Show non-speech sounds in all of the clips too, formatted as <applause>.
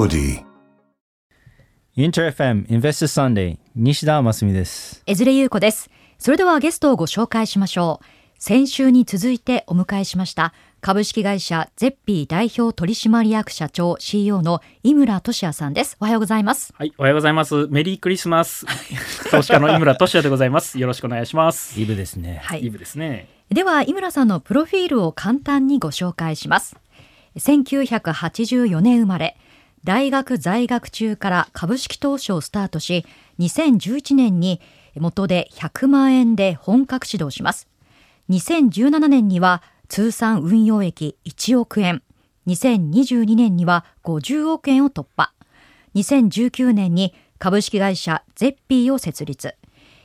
インター FM Investor Sunday 西田真澄です。江連優子です。それではゲストをご紹介しましょう。先週に続いてお迎えしました株式会社ゼッピー代表取締役社長 CEO の井村俊也さんです。おはようございます。はい、おはようございます。メリークリスマス。投資家の井村俊也でございます。よろしくお願いします。イブですね。はいイブですね。では井村さんのプロフィールを簡単にご紹介します1984年生まれ大学在学中から株式投資をスタートし2011年に元で100万円で本格指導します。2017年には通算運用益1億円。2022年には50億円を突破。2019年に株式会社ゼッピーを設立。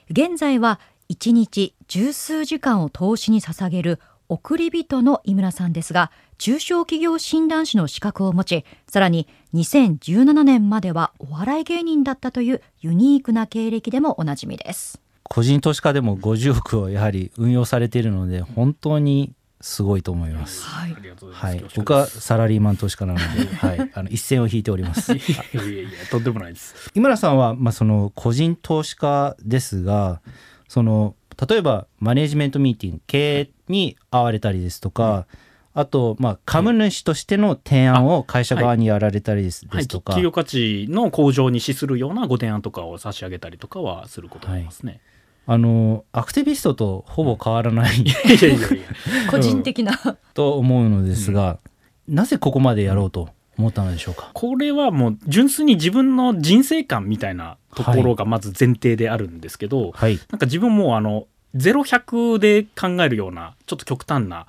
現在は1日十数時間を投資に捧げる送り人の井村さんですが中小企業診断士の資格を持ちさらに2017年まではお笑い芸人だったというユニークな経歴でもおなじみです個人投資家でも50億をやはり運用されているので本当にすごいと思います。はいありがとうござます。はいい、僕はサラリーマン投資家なので、<laughs> はい、あの一線を引いております。いやいやいや、とんでもないです。井村さんは、まあ、その個人投資家ですがその例えばマネジメントミーティング経営に会われたりですとか、あと、まあ、株主としての提案を会社側にやられたりです,、はい、とか、企業価値の向上に資するようなご提案とかを差し上げたりとかはすることがありますね。あのアクティビストとほぼ変わらない。個人的な、と思うのですが、なぜここまでやろうと思ったのでしょうか？これはもう純粋に自分の人生観みたいなところがまず前提であるんですけど、はい、なんか自分もあの0100で考えるようなちょっと極端な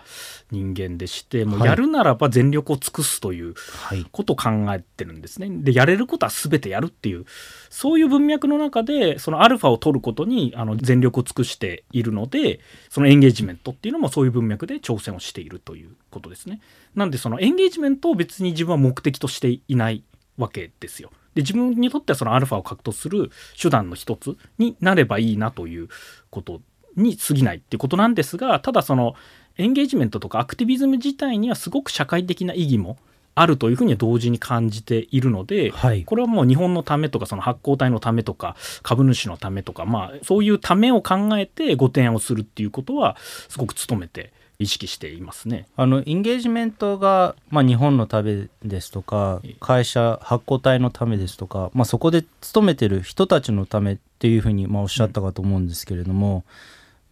人間でしてもうはいやるならば全力を尽くすというはい、ことを考えてるんですね。でやれることは全てやるっていうそういう文脈の中でそのアルファを取ることにあの全力を尽くしているのでそのエンゲージメントっていうのもそういう文脈で挑戦をしているということですね。なんでそのエンゲージメントを別に自分は目的としていないわけですよ。で自分にとってはそのアルファを獲得する手段の一つになればいいなということに過ぎないってことなんですがただそのエンゲージメントとかアクティビズム自体にはすごく社会的な意義もあるというふうには同時に感じているので、はいこれはもう日本のためとかその発行体のためとか株主のためとかまあそういうためを考えてご提案をするっていうことはすごく努めて意識していますね。あのインゲージメントが、まあ、日本のためですとか会社発行体のためですとか、まあ、そこで勤めてる人たちのためっていうふうに、まあ、おっしゃったかと思うんですけれども、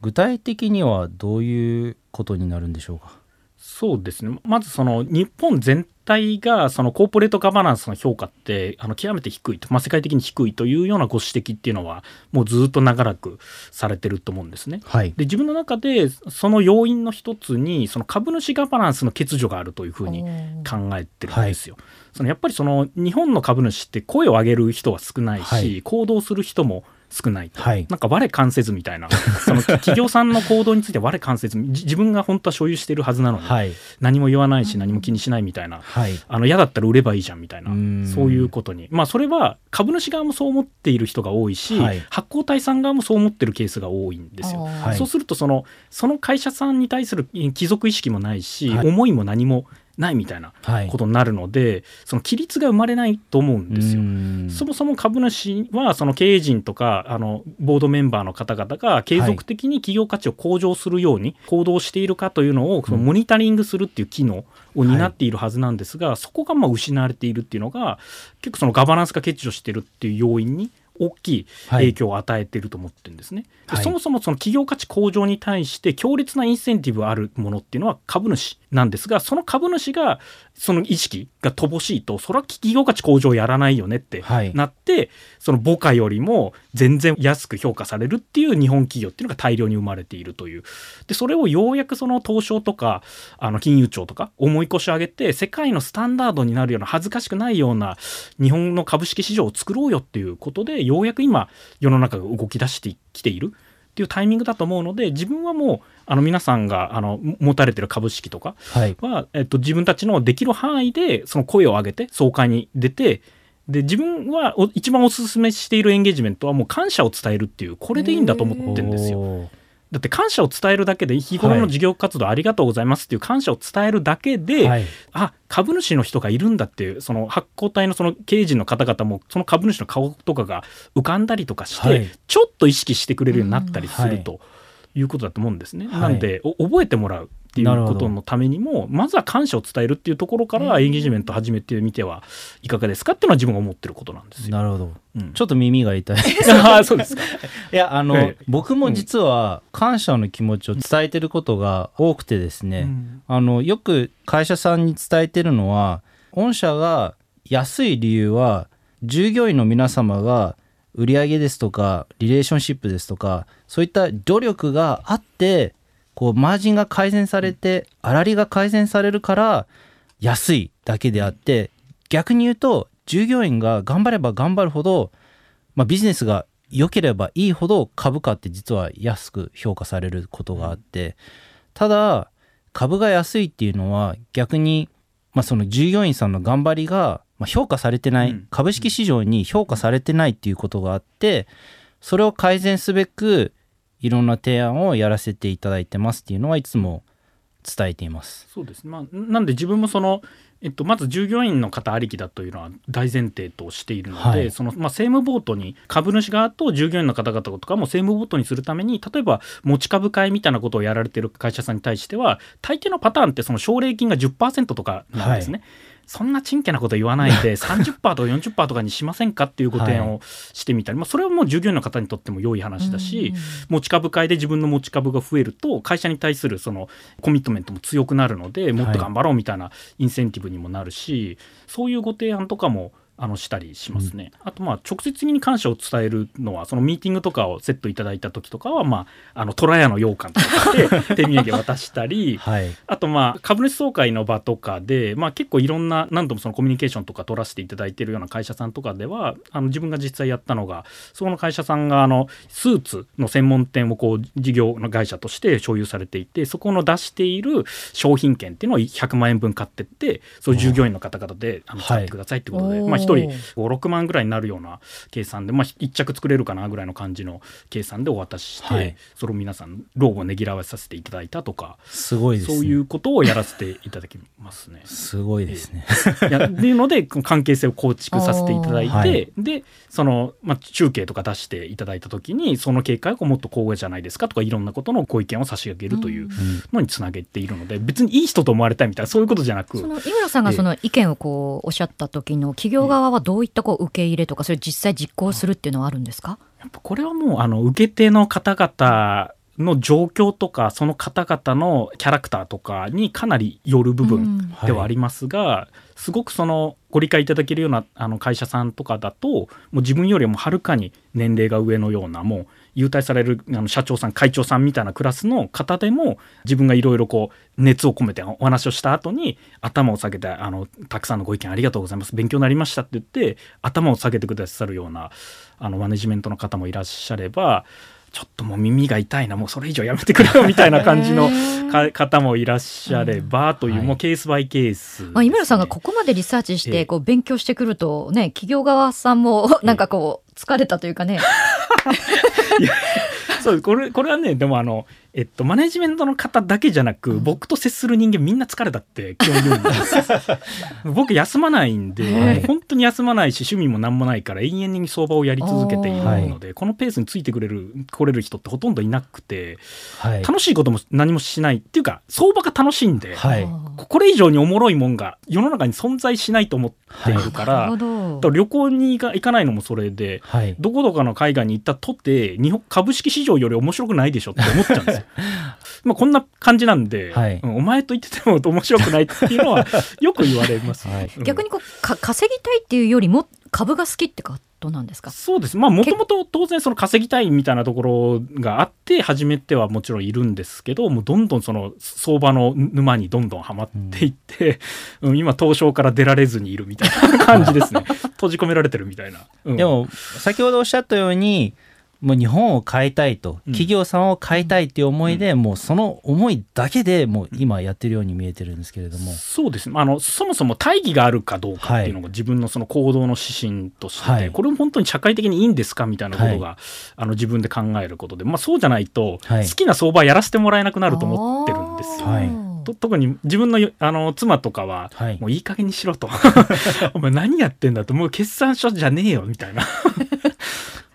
具体的にはどういうことになるんでしょうか？そうですねまずその日本全体がそのコーポレートガバナンスの評価ってあの極めて低いと、まあ、世界的に低いというようなご指摘っていうのはもうずっと長らくされてると思うんですね。はい、で自分の中でその要因の一つにその株主ガバナンスの欠如があるというふうに考えてるんですよ。そのやっぱりその日本の株主って声を上げる人は少ないし、はい行動する人も少ないと、はい。なんか我関せずみたいな。<laughs> その企業さんの行動について我関せずじ自分が本当は所有しているはずなのに、はい。何も言わないし何も気にしないみたいな。はい。あの嫌だったら売ればいいじゃんみたいな。うん。そういうことに。まあそれは株主側もそう思っている人が多いし、はい。発行体さん側もそう思ってるケースが多いんですよ。はい。そうするとそのその会社さんに対する帰属意識もないし、はい。思いも何もないみたいなはい。ことになるので、その規律が生まれないと思うんですよ。うん。そもそも株主はその経営陣とかあのボードメンバーの方々が継続的に企業価値を向上するように行動しているかというのをそのモニタリングするっていう機能を担っているはずなんですが、そこがまあ失われているっていうのが結構そのガバナンスが欠如しているっていう要因に大きい影響を与えていると思ってるんですね。ではいそもそもその企業価値向上に対して強烈なインセンティブがあるものっていうのは株主なんですがその株主がその意識が乏しいとそれは企業価値向上やらないよねってはい。なって、その母価よりも全然安く評価されるっていう日本企業っていうのが大量に生まれているという。でそれをようやくその東証とかあの金融庁とか重い腰を上げて世界のスタンダードになるような恥ずかしくないような日本の株式市場を作ろうよっていうことでようやく今世の中が動き出してきているっていうタイミングだと思うので自分はもうあの皆さんがあの持たれてる株式とかはいは、えっと、自分たちのできる範囲でその声を上げて総会に出てで自分はお一番お勧めしているエンゲージメントはもう感謝を伝えるっていうこれでいいんだと思ってるんですよ。だって感謝を伝えるだけで日頃の事業活動ありがとうございますっていう感謝を伝えるだけで、はい。あ株主の人がいるんだっていうその発行体のその経営陣の方々もその株主の顔とかが浮かんだりとかして、はい。ちょっと意識してくれるようになったりするということだと思うんですね。はい。なんでお覚えてもらうっていうことのためにもまずは感謝を伝えるっていうところからエンゲージメント始めてみてはいかがですかっていうのは自分が思ってることなんですよ。なるほど。うん。ちょっと耳が痛い。あ <laughs> あそうですか。いやあの、ええ僕も実は感謝の気持ちを伝えてることが多くてですね、うん。あのよく会社さんに伝えてるのは御社が安い理由は従業員の皆様が売上ですとかリレーションシップですとかそういった努力があってこうマージンが改善されて粗利が改善されるから安いだけであって逆に言うと従業員が頑張れば頑張るほど、まあ、ビジネスが良ければいいほど株価って実は安く評価されることがあってただ株が安いっていうのは逆に、まあ、その従業員さんの頑張りがまあ評価されてない、うん。株式市場に評価されてないっていうことがあってそれを改善すべくいろんな提案をやらせていただいてますっていうのはいつも伝えています。そうですね、まあ、なんで自分もその、えっと、まず従業員の方ありきだというのは大前提としているので、はいそのまあ、政務ボートに株主側と従業員の方々とかも政務ボートにするために例えば持ち株会みたいなことをやられてる会社さんに対しては大抵のパターンってその奨励金が10%とかなんですね。そんなちんけなこと言わないで <laughs> 30%とか40%とかにしませんかっていうご提案をしてみたり、まあ、それはもう従業員の方にとっても良い話だし、持ち株会で自分の持ち株が増えると会社に対するそのコミットメントも強くなるのでもっと頑張ろうみたいなインセンティブにもなるし、そういうご提案とかもあのしたりしますね、あとまあ直接的に感謝を伝えるのはそのミーティングとかをセットいただいた時とかはまああの虎屋の羊羹とかで手土産渡したりはい、あとまあ株主総会の場とかで、まあ、結構いろんな何度もそのコミュニケーションとか取らせていただいてるような会社さんとかではあの自分が実際やったのがそこの会社さんがあのスーツの専門店をこう事業の会社として所有されていてそこの出している商品券っていうのを100万円分買ってってそういう従業員の方々であのはい。使ってくださいってことで、まあ、1人56万ぐらいになるような計算で、まあ、1着作れるかなぐらいの感じの計算でお渡しして、はいそれを皆さん老後をねぎらわさせていただいたとか。すごいですね。そういうことをやらせていただきますね。すごいですね。いやっていうので関係性を構築させていただいて、はいでその、まあ、中継とか出していただいた時にその警戒をもっと高額じゃないですかとかいろんなことのご意見を差し上げるといううんのにつなげているので別にいい人と思われたいみたいなそういうことじゃなくその井村さんがその意見をこうおっしゃった時の企業側はどういったこう受け入れとかそれ実際実行するっていうのはあるんですか？やっぱこれはもうあの受け手の方々の状況とかその方々のキャラクターとかにかなりよる部分うんではありますが、すごくそのご理解いただけるようなあの会社さんとかだともう自分よりもはるかに年齢が上のようなもう優待されるあの社長さん会長さんみたいなクラスの方でも自分がいろいろこう熱を込めてお話をした後に頭を下げてあのたくさんのご意見ありがとうございます。勉強になりましたって言って頭を下げてくださるようなあのマネジメントの方もいらっしゃればちょっともう耳が痛いなもうそれ以上やめてくれよみたいな感じのか方もいらっしゃればという、はい。もうケースバイケースね、まあ、井村さんがここまでリサーチしええ。てこう勉強してくるとね企業側さんも <laughs> なんかこう疲れたというかね、そうこれこれはねでもあの、えっと、マネジメントの方だけじゃなく、僕と接する人間みんな疲れたって基本言うんです <laughs> 僕休まないんで、本当に休まないし趣味も何もないから永遠に相場をやり続けているので、このペースについてくれる来れる人ってほとんどいなくてはい。楽しいことも何もしないっていうか相場が楽しいんで、はい。ここれ以上におもろいもんが世の中に存在しないと思っているから、旅行に行か行かないのもそれで。はい。どこどこの海外に行ったとって日本株式市場より面白くないでしょって思っちゃうんですよ。<laughs> まあこんな感じなんで、はい。うんお前と言ってても面白くないっていうのは <laughs> よく言われます。はい。うん。逆にこうか稼ぎたいっていうよりも株が好きってことなんですか？そうです。まあもともと当然その稼ぎたいみたいなところがあって始めてはもちろんいるんですけどもうどんどんその相場の沼にどんどんはまっていって、うん今東証から出られずにいるみたいな感じですね。<laughs> 閉じ込められてるみたいな。うん。でも先ほどおっしゃったようにもう日本を変えたいと、企業さんを変えたいっていう思いで、うん、もうその思いだけでもう今やってるように見えてるんですけれども、そうです。ねあのそもそも大義があるかどうかっていうのが自分のその行動の指針として、はい、これも本当に社会的にいいんですかみたいなことが、はい、あの自分で考えることで、まあ、そうじゃないと、好きな相場やらせてもらえなくなると思ってるんですよ。はい。特に自分のあの妻とかは、はい、もういい加減にしろと。<laughs> お前何やってんだと。もう決算書じゃねえよみたいな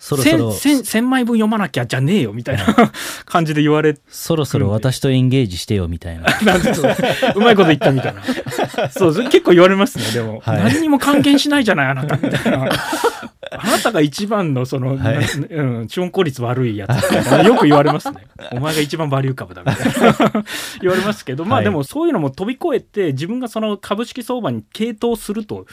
そろそろ。1000, 1000枚分読まなきゃじゃねえよみたいな <laughs> 感じで言われそろそろ私とエンゲージしてよみたいな。うまいこと言ったみたいな。<laughs> そう結構言われますねでも、はい、何にも関係しないじゃないあなた。みたいなあなたが一番のその、はい。うん、資本効率悪いやつ。よく言われますね。<laughs> お前が一番バリュー株だみたいな。<laughs> 言われますけど、まあでもそういうのも飛び越えて自分がその株式相場に傾倒すると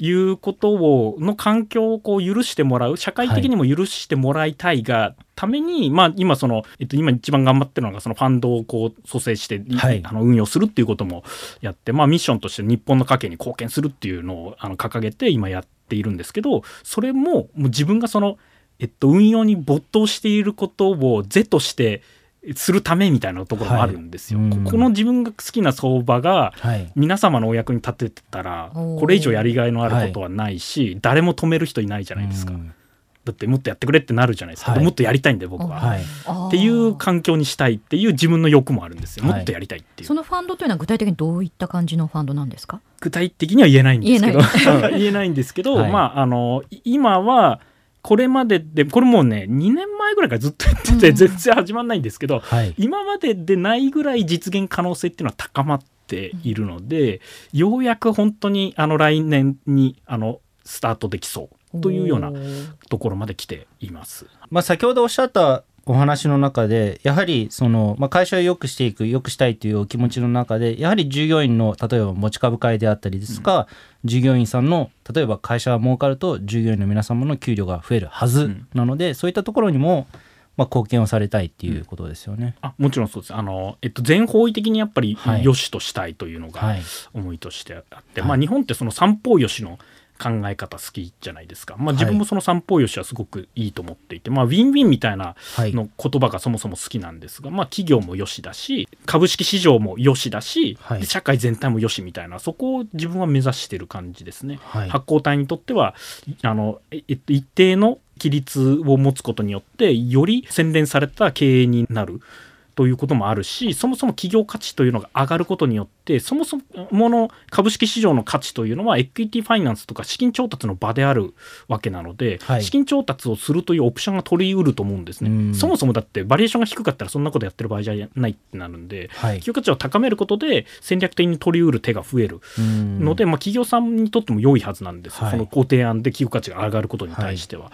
い。うことを、の環境をこう許してもらう社会的にも許してもらいたいが、ために、まあ、今その、えっと、今一番頑張ってるのがそのファンドをこう蘇生して、はい、あの運用するっていうこともやって、まあ、ミッションとして日本の家計に貢献するっていうのをあの掲げて今やっているんですけどそれももう自分がその、えっと、運用に没頭していることを是としてするためみたいなところもあるんですよ。はい、この自分が好きな相場が皆様のお役に立ててたら、これ以上やりがいのあることはないし、誰も止める人いないじゃないですか。だってもっとやってくれってなるじゃないですか、はい、もっとやりたいんで僕は、はい、っていう環境にしたいっていう自分の欲もあるんですよ。もっとやりたいっていう、そのファンドというのは具体的にどういった感じのファンドなんですか？具体的には言えないんですけど。言えない。<laughs> んですけど、まああの今はこれまででこれもうね2年前ぐらいからずっとやってて、全然始まんないんですけど、はい、今まででないぐらい実現可能性っていうのは高まっているので、うん、ようやく本当にあの来年にあのスタートできそうというようなところまで来ています。まあ、先ほどおっしゃったお話の中でやはりその、まあ、会社を良くしていく良くしたいというお気持ちの中でやはり従業員の例えば持ち株会であったりですとか、うん、従業員さんの例えば会社が儲かると従業員の皆様の給料が増えるはずなので、うん、そういったところにもまあ、貢献をされたいっていうことですよね。うん、あもちろんそうです。あの、えっと、全方位的にやっぱり良しとしたいというのが思いとしてあって、はい、まあ、日本ってその三方よしの考え方好きじゃないですか、まあ、自分もその三方よしはすごくいいと思っていて、はい、まあ、ウィンウィンみたいなの言葉がそもそも好きなんですが、まあ、企業もよしだし株式市場もよしだし、はい、社会全体もよしみたいなそこを自分は目指してる感じですね。はい、発行体にとってはあの、えっと、一定の規律を持つことによってより洗練された経営になる。ということもあるしそもそも企業価値というのが上がることによってそもそもの株式市場の価値というのはエクイティファイナンスとか資金調達の場であるわけなので、はい、資金調達をするというオプションが取りうると思うんですね。そもそもだってバリュエーションが低かったらそんなことやってる場合じゃないってなるんで、はい、企業価値を高めることで戦略的に取りうる手が増える。ので、まあ、企業さんにとっても良いはずなんです、はい、そのご提案で企業価値が上がることに対しては。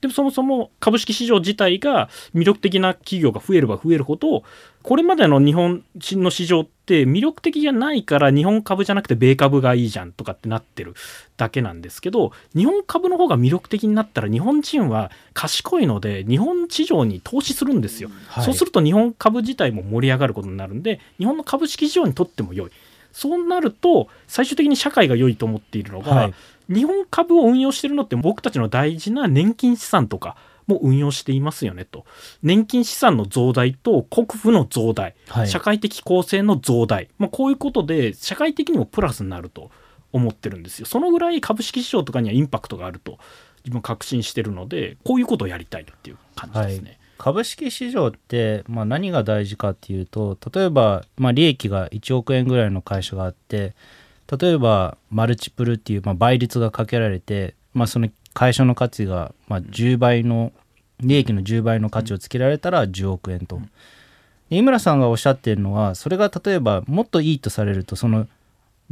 でもそもそも株式市場自体が魅力的な企業が増えれば増えるほどこれまでの日本の市場って魅力的じゃないから日本株じゃなくて米株がいいじゃんとかってなってるだけなんですけど日本株の方が魅力的になったら日本人は賢いので日本市場に投資するんですよ、はい、そうすると日本株自体も盛り上がることになるんで日本の株式市場にとっても良い。そうなると最終的に社会が良いと思っているのが、はい、日本株を運用してるのって僕たちの大事な年金資産とかも運用していますよねと。年金資産の増大と国富の増大、はい、社会的公正の増大、まあ、こういうことで社会的にもプラスになると思ってるんですよ。そのぐらい株式市場とかにはインパクトがあると自分確信してるのでこういうことをやりたいっていう感じですね。はい。株式市場って、まあ、何が大事かっていうと例えば、まあ、利益が1億円ぐらいの会社があって例えばマルチプルっていう、まあ、倍率がかけられて、まあ、その会社の価値が、まあ、10倍の利益の10倍の価値をつけられたら10億円と。井村さんがおっしゃってるのはそれが例えばもっといいとされるとその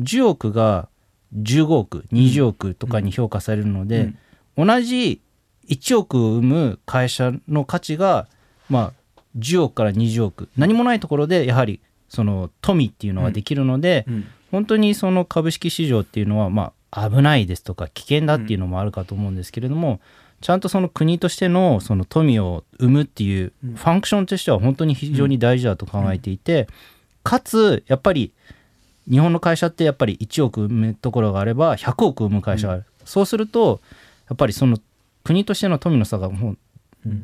10億が15億20億とかに評価されるので、同じ1億を生む会社の価値がまあ10億から20億何もないところでやはりその富っていうのができるので、うん。うん、本当にその株式市場っていうのはまあ危ないですとか危険だっていうのもあるかと思うんですけれども、うん、ちゃんとその国としてのその富を生むっていうファンクションとしては本当に非常に大事だと考えていて、かつやっぱり日本の会社ってやっぱり1億生むところがあれば100億生む会社がある、そうするとやっぱりその国としての富の差がもう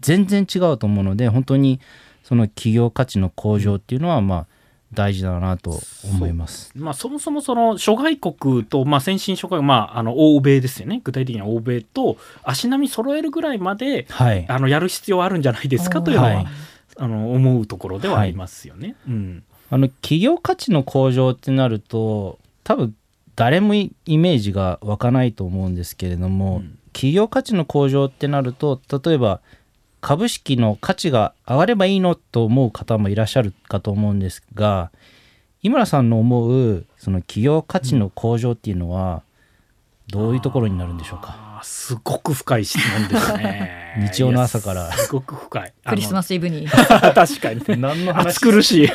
全然違うと思うので本当にその企業価値の向上っていうのはまあ大事だなと思います。まあ、そもそもその諸外国と、まあ、先進諸外国、まあ、あの欧米ですよね。具体的には欧米と足並み揃えるぐらいまではい、あのやる必要あるんじゃないですか？というのは、はいあの思うところではありますよね。うん。あの企業価値の向上ってなると多分誰もイメージが湧かないと思うんですけれども、うん。企業価値の向上ってなると例えば株式の価値が上がればいいのと思う方もいらっしゃるかと思うんですが井村さんの思うその企業価値の向上っていうのはどういうところになるんでしょうか、すごく深い質問ですね。<laughs> 日曜の朝から。すごく深い。<laughs> クリスマススイブに。確かにね。<laughs> 何の暑苦しい。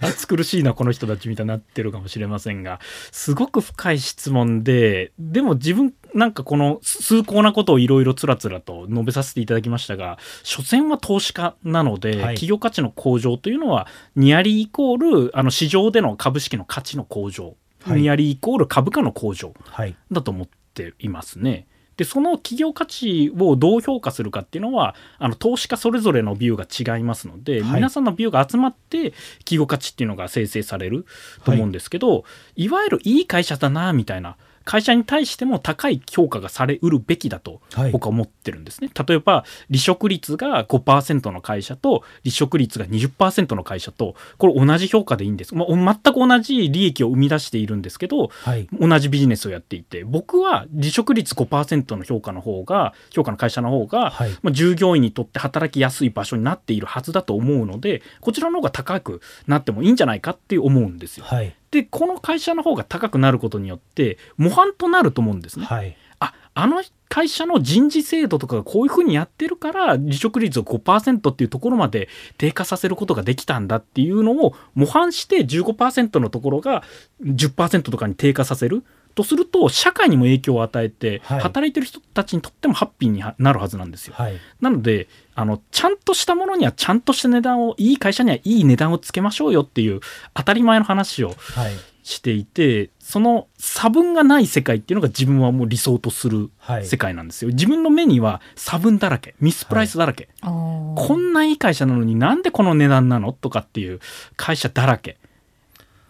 暑苦しいなこの人たちみたいになってるかもしれませんがすごく深い質問ででも自分なんかこの崇高なことをいろいろつらつらと述べさせていただきましたが所詮は投資家なので、はい。企業価値の向上というのはニアリーイコールあの市場での株式の価値の向上、はい。ニアリーイコール株価の向上はい。だと思っていますね。でその企業価値をどう評価するかっていうのはあの投資家それぞれのビューが違いますので、はい。皆さんのビューが集まって企業価値っていうのが生成されると思うんですけど、い、わゆるいい会社だなみたいな会社に対しても高い評価がされうるべきだとはい。僕は思ってるんですね。例えば離職率が5%の会社と離職率が20%の会社とこれ同じ評価でいいんです、まあ、全く同じ利益を生み出しているんですけどはい。同じビジネスをやっていて僕は離職率5%の評価の方が評価の会社の方が、はい。まあ、従業員にとって働きやすい場所になっているはずだと思うのでこちらの方が高くなってもいいんじゃないかって思うんですよ。はいでこの会社の方が高くなることによって模範となると思うんですね。はいああの会社の人事制度とかがこういうふうにやってるから離職率を5%っていうところまで低下させることができたんだっていうのを模範して15%のところが10%とかに低下させるとすると社会にも影響を与えて、はい。働いてる人たちにとってもハッピーになるはずなんですよ。はい。なのであのちゃんとしたものにはちゃんとした値段をいい会社にはいい値段をつけましょうよっていう当たり前の話をはい。していてその差分がない世界っていうのが自分はもう理想とするはい。世界なんですよ。自分の目には差分だらけミスプライスだらけ、ここんないい会社なのになんでこの値段なのとかっていう会社だらけ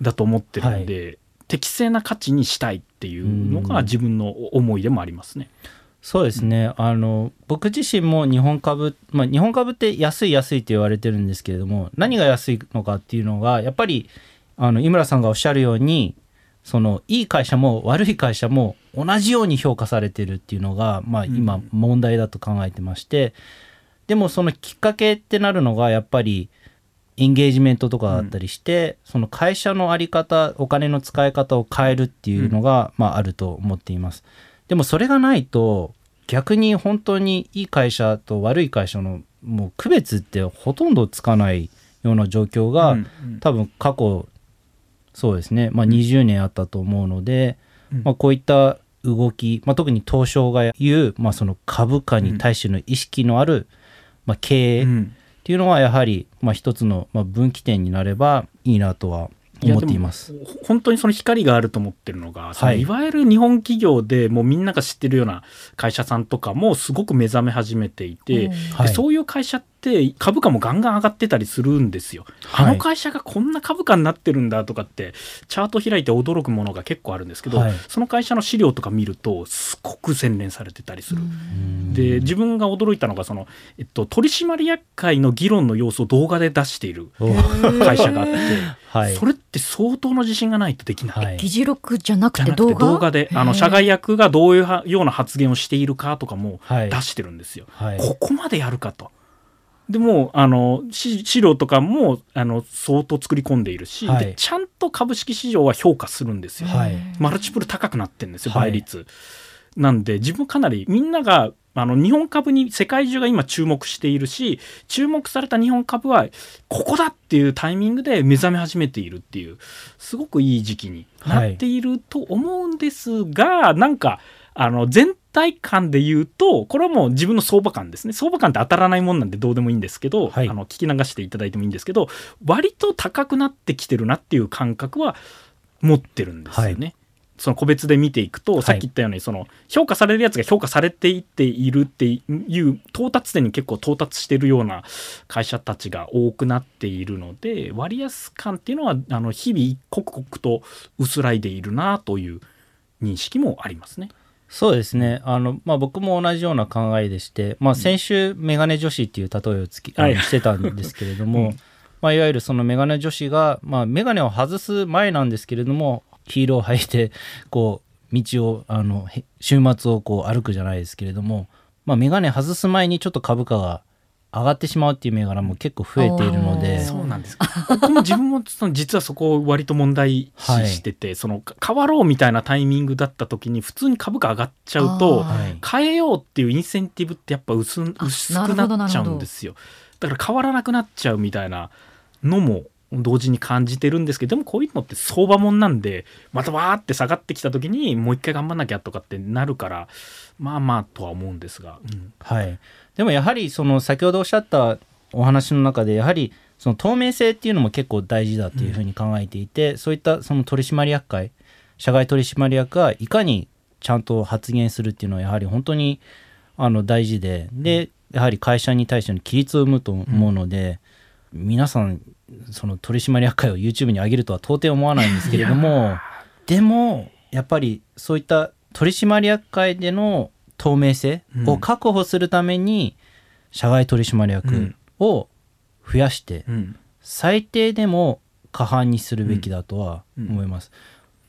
だと思ってるんで、適正な価値にしたい。っていうのうん。が自分の思いでもありますね。そうですね、あの僕自身も日本株、まあ、日本株って安い安いって言われてるんですけれども何が安いのかっていうのがやっぱりあの井村さんがおっしゃるようにそのいい会社も悪い会社も同じように評価されてるっていうのが、まあ、うん。今問題だと考えてまして、でもそのきっかけってなるのがやっぱりエンゲージメントとかだったりして、その会社の在り方お金の使い方を変えるっていうのが、まあ、あると思っています。でもそれがないと逆に本当にいい会社と悪い会社のもう区別ってほとんどつかないような状況が、うんうん。多分過去そうですね、まあ、20年あったと思うので、うん。まあ、こういった動き、まあ、特に東証が言う、まあ、その株価に対しての意識のある、まあ、経営っうんていうのはやはり、まあ、一つの、まあ、分岐点になればいいなとは思っています。本当にその光があると思ってるのが、はい。いわゆる日本企業でもうみんなが知ってるような会社さんとかもすごく目覚め始めていて、はい。でそういう会社って株価もガンガン上がってたりするんですよ。はいあの会社がこんな株価になってるんだとかってチャート開いて驚くものが結構あるんですけど、はいその会社の資料とか見るとすごく洗練されてたりする。うんで自分が驚いたのがその、えっと、取締役会の議論の様子を動画で出しているお会社があって、はいそれって相当の自信がないとできない。はい議事録じゃなくてて動画？動画であの社外役がどういうはような発言をしているかとかもはい出してるんですよ。はいここまでやるかと。でもあのし資料とかもあの相当作り込んでいるし、はいでちゃんと株式市場は評価するんですよ。はいマルチプル高くなってるんですよはい倍率。なんで自分かなりみんながあの日本株に世界中が今注目しているし注目された日本株はここだっていうタイミングで目覚め始めているっていうすごくいい時期になっていると思うんですが、なんかあの全体感で言うとこれはもう自分の相場感ですね相場感って当たらないもんなんでどうでもいいんですけど、はいあの聞き流していただいてもいいんですけど割と高くなってきてるなっていう感覚は持ってるんですよね。その個別で見ていくと、いさっき言ったようにその評価されるやつが評価されていっているっていう到達点に結構到達しているような会社たちが多くなっているので割安感っていうのはあの日々刻々と薄らいでいるなという認識もありますね。そうですね。あの、まあ、僕も同じような考えでして、まあ、先週メガネ女子っていう例えをつき、あのはい。してたんですけれども、<laughs> うん。まあ、いわゆるそのメガネ女子が、まあ、メガネを外す前なんですけれどもヒールを履いてこう道をあのへ週末をこう歩くじゃないですけれども、まあ、メガネ外す前にちょっと株価が上がってしまうっていう銘柄も結構増えているのでそうなんです。ここも自分もその実はそこを割と問題視してて、そのか変わろうみたいなタイミングだった時に普通に株価上がっちゃうと変えようっていうインセンティブってやっぱ薄あ薄くなっちゃうんですよ。だから変わらなくなっちゃうみたいなのも同時に感じてるんですけどでもこういうのって相場もんなんでまたわーって下がってきた時にもう一回頑張んなきゃとかってなるからまあまあとは思うんですが、うん。はい、でもやはりその先ほどおっしゃったお話の中でやはりその透明性っていうのも結構大事だというふうに考えていて、そういったその取締役会社外取締役がいかにちゃんと発言するっていうのはやはり本当にあの大事ででやはり会社に対しての規律を生むと思うので、皆さんその取締役会を YouTube に上げるとは到底思わないんですけれどもでもやっぱりそういった取締役会での透明性を確保するために、社外取締役を増やして、うん。最低でも過半にするべきだとは思います。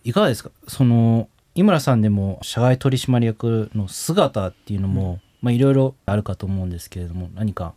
いかがですか？その井村さんでも社外取締役の姿っていうのも、まあいろいろあるかと思うんですけれども何か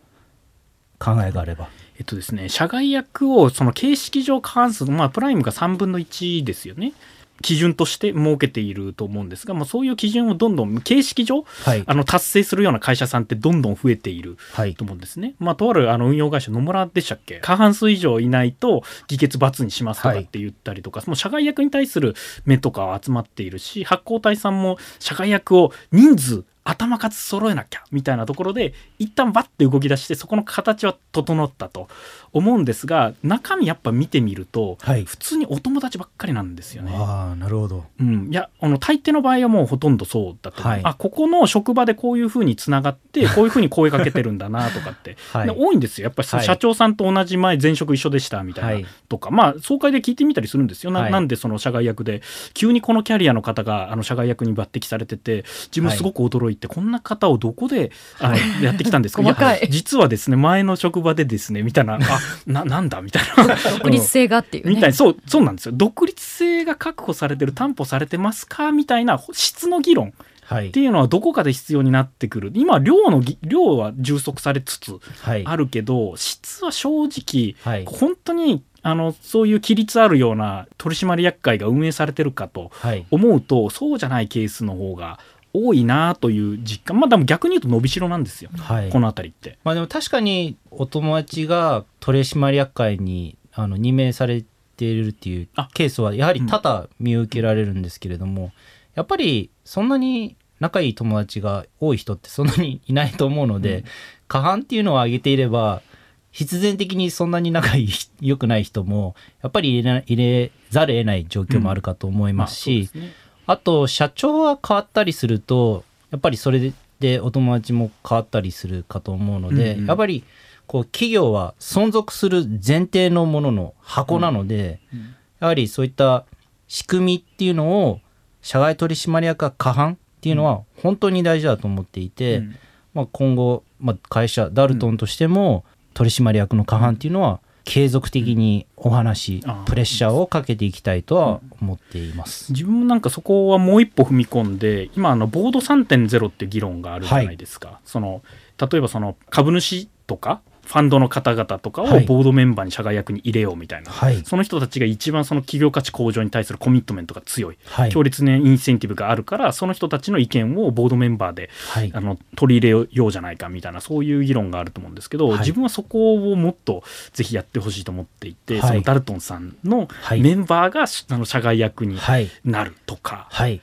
考えがあれば。えっとですね、社外役をその形式上過半数、まあ、プライムが3分の1ですよね。基準として設けていると思うんですが、まあ、そういう基準をどんどん形式上はい。あの達成するような会社さんってどんどん増えているはいと思うんですね。まあ、とあるあの運用会社野村でしたっけ？過半数以上いないと議決罰にしますとかって言ったりとか、もう社外役に対する目とかは集まっているし発行体さんも社外役を人数頭数揃えなきゃみたいなところで一旦バッて動き出してそこの形は整ったと思うんですが中身やっぱ見てみるとはい。普通にお友達ばっかりなんですよね。ああなるほど。うん、いやあの大抵の場合はもうほとんどそうだと。はい。あここの職場でこういうふうにつながって <laughs> こういうふうに声かけてるんだなとかって、はい。で多いんですよ。やっぱりはい。社長さんと同じ前前職一緒でしたみたいな、はい。とか。まあ総会で聞いてみたりするんですよ。な,、はい。なんでその社外役で急にこのキャリアの方があの社外役に抜擢されてて自分すごく驚いて、こんな方をどこであの、<laughs> やってきたんですか？細かいや実はですね前の職場でですねみたいな。あな <laughs> なんだみたいな。独立性がっていうね。みたいにそうそうなんですよ。独立性が確保されてる担保されてますかみたいな質の議論はい。っていうのはどこかで必要になってくる。今量のぎ量は充足されつつはい。あるけど質は正直はい。本当にあのそういう規律あるような取締役会が運営されてるかとはい。思うとそうじゃないケースの方が多いなという実感。まあでも逆に言うと伸びしろなんですよ、はい。この辺りって。まあでも確かにお友達が取締役会にあの任命されているっていうあ。ケースはやはり多々見受けられるんですけれども、やっぱりそんなに仲いい友達が多い人ってそんなにいないと思うので、うん。過半っていうのを挙げていれば必然的にそんなに仲良くない人もやっぱり入れな入れざるを得ない状況もあるかと思いますし、うですねあと社長が変わったりするとやっぱりそれでお友達も変わったりするかと思うので、うんうん。やっぱりこう企業は存続する前提のものの箱なので、うんやはりそういった仕組みっていうのを社外取締役が過半っていうのは本当に大事だと思っていて、うん。まあ、今後、まあ、会社ダルトンとしても取締役の過半っていうのは継続的にお話、あー。プレッシャーをかけていきたいとは思っています。自分もなんかそこはもう一歩踏み込んで今あのボード3.0って議論があるじゃないですか、その例えばその株主とかファンドの方々とかをはい。ボードメンバーに社外役に入れようみたいな、はい、その人たちが一番その企業価値向上に対するコミットメントが強い、はい。強烈なインセンティブがあるからその人たちの意見をボードメンバーではい。あの取り入れようじゃないかみたいなそういう議論があると思うんですけど、はい。自分はそこをもっとぜひやってほしいと思っていて、はい。そのダルトンさんのはい。メンバーがしあの社外役にはい。なるとか、はい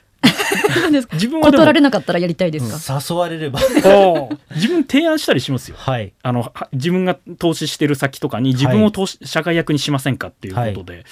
自分は断られなかったらやりたいですか、誘われれば。<laughs> 自分提案したりしますよ。はい。あのは自分が投資してる先とかに自分を投資、社外役にしませんかっていうことで、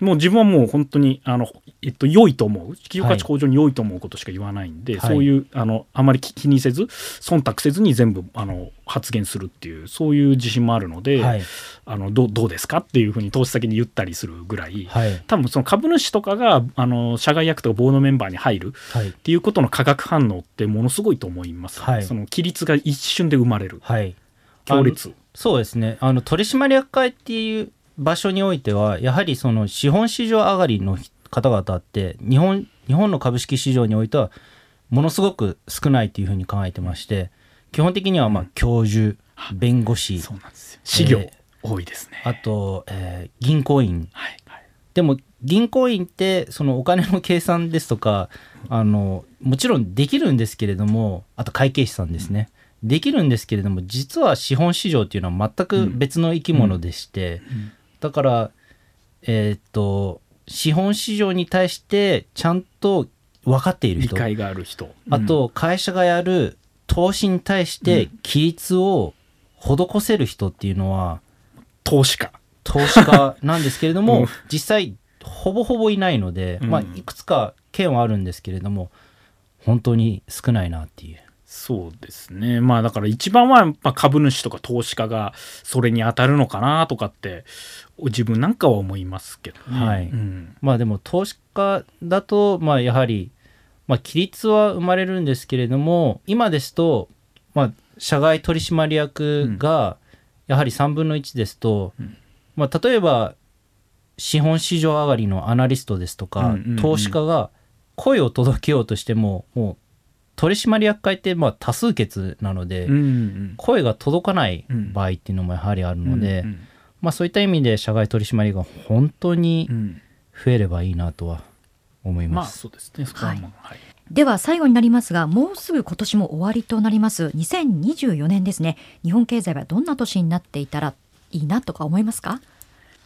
もう自分はもう本当にあの、えっと、良いと思う。企業価値向上に良いと思うことしか言わないんで、はい。そういうあのあまり気にせず忖度せずに全部あの発言するっていうそういう自信もあるので、はい。あのどうどうですかっていうふうに投資先に言ったりするぐらい、はい。多分その株主とかがあの社外役とかボードメンバーに入るはい。っていうことの化学反応ってものすごいと思います、はい。その規律が一瞬で生まれる。はい。強烈。そうですね。あの取締役会っていう場所においてはやはりその資本市場上がりの方々って日本日本の株式市場においてはものすごく少ないというふうに考えてまして基本的にはまあ教授弁護士そうなんですよ。資料え多いですね、あと、えー銀行員。はいはい。でも銀行員ってそのお金の計算ですとかあのもちろんできるんですけれどもあと会計士さんですね、できるんですけれども実は資本市場っていうのは全く別の生き物でして、うんだからえーっと資本市場に対してちゃんと分かっている人。理解がある人。あと会社がやる投資に対して規律を施せる人っていうのは投資家。投資家 <laughs> なんですけれども、うん。実際ほぼほぼいないので、うん。まあ、いくつか県はあるんですけれども本当に少ないなっていう。そうですね。まあだから一番はまあ株主とか投資家がそれに当たるのかなとかって自分なんかは思いますけどね。はい。うん。まあでも投資家だとまあやはり、まあ、規律は生まれるんですけれども今ですと、まあ、社外取締役がやはり3分の1ですと、うん。まあ、例えば資本市場上がりのアナリストですとか、投資家が声を届けようとしてももう取締役会ってまあ多数決なので、うんうん。声が届かないうん。場合っていうのもやはりあるので、うんまあ、そういった意味で社外取締役が本当にうん。増えればいいなとは思いまあます。そうですね。そこはまあはい。では最後になりますがもうすぐ今年も終わりとなります。2024年ですね。日本経済はどんな年になっていたらいいなとか思いますか？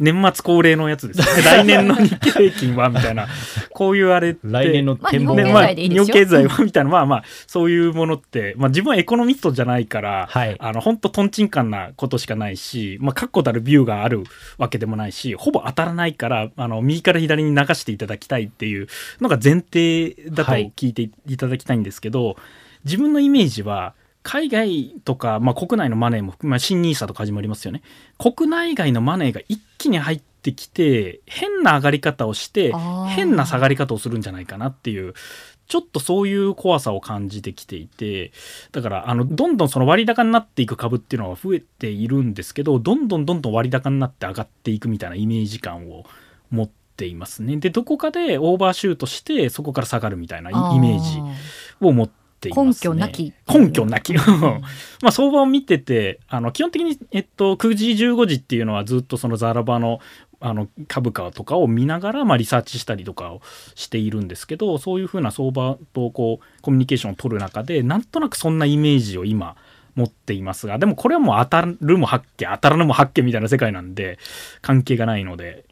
年末恒例のやつですね。<laughs> 来年の日経平均はみたいな。こういうあれって。来年のまあ展望日本経ねまあ、済でいいですよ。日本経済はみたいなまあまあそういうものって、まあ、自分はエコノミストじゃないから、はい。あの本当とんちんかんなことしかないし、まあ、確固たるビューがあるわけでもないしほぼ当たらないからあの右から左に流していただきたいっていうのが前提だとはい。聞いていただきたいんですけど、自分のイメージは海外とか、まあ、国内のマネーも含め、まあ、新ニーサとか始まりますよね。国内外のマネーが一気に入ってきて変な上がり方をして変な下がり方をするんじゃないかなっていうちょっとそういう怖さを感じてきていてだからあのどんどんその割高になっていく株っていうのは増えているんですけどどんどんどんどん割高になって上がっていくみたいなイメージ感を持っていますね。でどこかでオーバーシュートしてそこから下がるみたいなイイメージを持っています、ね。根拠なき。根拠なき。<laughs> まあ相場を見ててあの基本的に、えっと、9時15時っていうのはずっとそのザラバのあの株価とかを見ながら、まあ、リサーチしたりとかをしているんですけどそういうふうな相場とこうコミュニケーションを取る中でなんとなくそんなイメージを今持っていますがでもこれはもう当たるも八卦当たらぬも八卦みたいな世界なんで関係がないので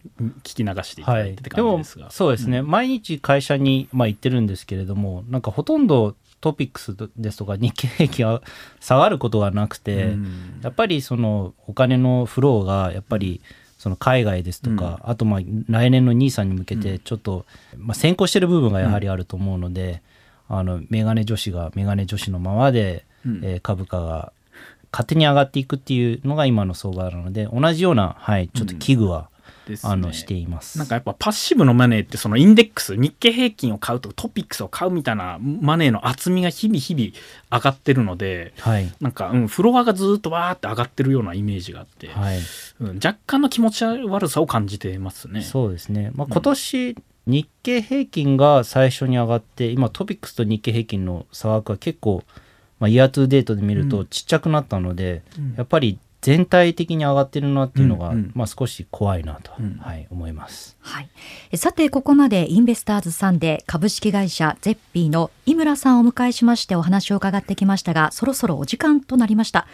聞き流していたはい、だいてって感じですが、そうですね、毎日会社に、まあ、行ってるんですけれどもなんかほとんどトピックスですとか日経平均は下がることがなくて、うん。やっぱりそのお金のフローがやっぱりその海外ですとか、あとまあ来年の NISA に向けてちょっと、まあ、先行してる部分がやはりあると思うので、あのメガネ女子がメガネ女子のままで、うん。えー株価が勝手に上がっていくっていうのが今の相場なので同じような、はい、ちょっと危惧は、ね。あのしています。なんかやっぱパッシブのマネーってそのインデックス日経平均を買うとかトピックスを買うみたいなマネーの厚みが日々日々上がってるのではい。なんか、うん、フロアがずっとわーって上がってるようなイメージがあって、はい、うん、若干の気持ち悪さを感じてますね。そうですね、まあ、今年、日経平均が最初に上がって今トピックスと日経平均の差額は結構、まあ、 year to date で見るとちっちゃくなったので、うん。やっぱり全体的に上がってるなっていうのが、うんうん。まあ、少し怖いなと、うん。はい、思います。はい、えさてここまでインベスターズサンデー株式会社 Zeppy の井村さんをお迎えしましてお話を伺ってきましたがそろそろお時間となりました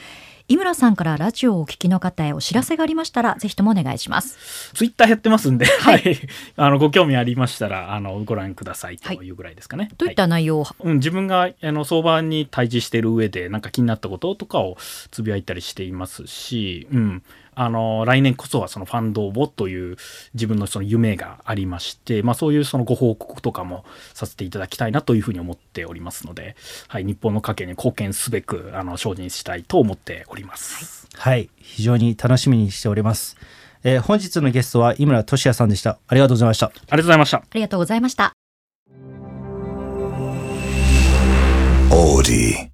井村さんからラジオをお聞きの方へお知らせがありましたらぜひともお願いします。ツイッターやってますんで、ははい。い、あのご興味ありましたらあのご覧くださいとい。うぐらいですかね。どういった内容を、うん、自分があの相場に対峙している上でなんか気になったこととかをつぶやいたりしていますし、うん、あの来年こそはそのファンドをという自分のその夢がありまして、まあ、そういうそのご報告とかもさせていただきたいなというふうに思っておりますので、はい、日本の家計に貢献すべくあの精進したいと思っております。はい、非常に楽しみにしております。えー、本日のゲストは井村俊也さんでした。ありがとうございました。ありがとうございました。ありがとうございました。オーディ